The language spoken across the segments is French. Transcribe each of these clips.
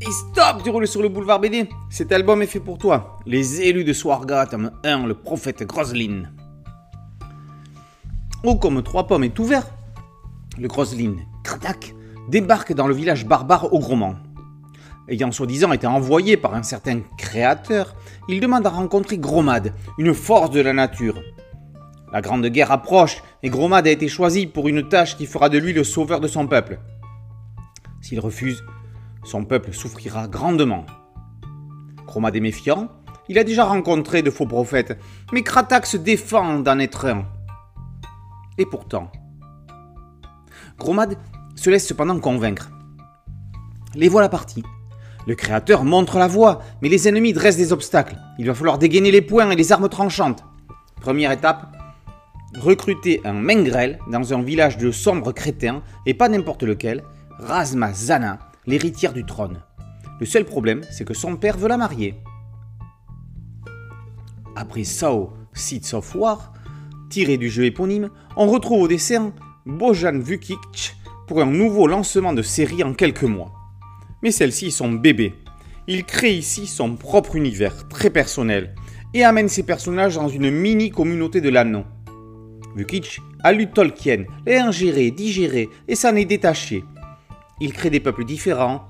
Et stop, tu roules sur le boulevard BD. Cet album est fait pour toi. Les élus de Swarga, tome 1, le prophète Groslin. Oh, comme trois pommes est ouvert, le Groslin, Kratak, débarque dans le village barbare au Gromant. Ayant soi-disant été envoyé par un certain créateur, il demande à rencontrer Gromad, une force de la nature. La grande guerre approche et Gromad a été choisi pour une tâche qui fera de lui le sauveur de son peuple. S'il refuse, son peuple souffrira grandement. Gromad est méfiant, il a déjà rencontré de faux prophètes, mais Kratak se défend d'en être un. Et pourtant, Gromad se laisse cependant convaincre. Les voilà partis. Le créateur montre la voie, mais les ennemis dressent des obstacles. Il va falloir dégainer les poings et les armes tranchantes. Première étape, recruter un Mengrel dans un village de sombres crétins, et pas n'importe lequel, Razma Zana, l'héritière du trône. Le seul problème, c'est que son père veut la marier. Après Sao Seeds of War, tiré du jeu éponyme, on retrouve au dessin Bojan Vukic pour un nouveau lancement de série en quelques mois. Mais celle-ci est son bébé. Il crée ici son propre univers très personnel et amène ses personnages dans une mini communauté de l'anneau. Vukic a lu Tolkien, l'a ingéré, digéré et s'en est détaché. Il crée des peuples différents,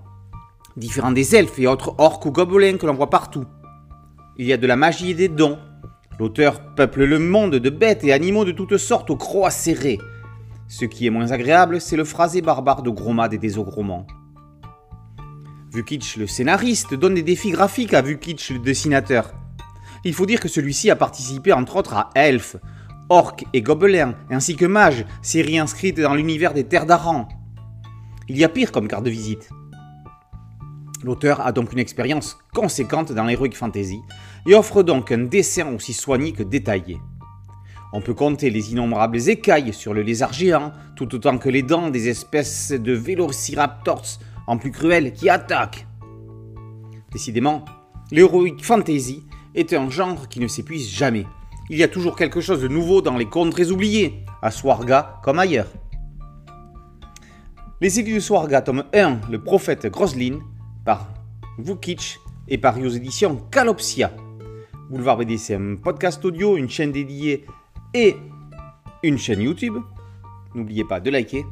différents des elfes et autres orques ou gobelins que l'on voit partout. Il y a de la magie et des dons. L'auteur peuple le monde de bêtes et animaux de toutes sortes aux croix serrées. Ce qui est moins agréable, c'est le phrasé barbare de Gromad et des ogromans. Vukic, le scénariste, donne des défis graphiques à Vukic, le dessinateur. Il faut dire que celui-ci a participé entre autres à Elf, Orc et Gobelin, ainsi que Mage, série inscrite dans l'univers des Terres d'Aran. Il y a pire comme carte de visite. L'auteur a donc une expérience conséquente dans l'heroic fantasy et offre donc un dessin aussi soigné que détaillé. On peut compter les innombrables écailles sur le lézard géant, tout autant que les dents des espèces de vélociraptors en plus cruels qui attaquent. Décidément, l'heroic fantasy est un genre qui ne s'épuise jamais. Il y a toujours quelque chose de nouveau dans les contrées oubliées, à Swarga comme ailleurs. Les élus de Swarga, tome 1, Le prophète Groslin, par Vukic et par aux éditions Calopsia. Boulevard BD, c'est un podcast audio, une chaîne dédiée et une chaîne YouTube. N'oubliez pas de liker,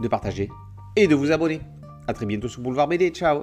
de partager et de vous abonner. A très bientôt sur Boulevard BD. Ciao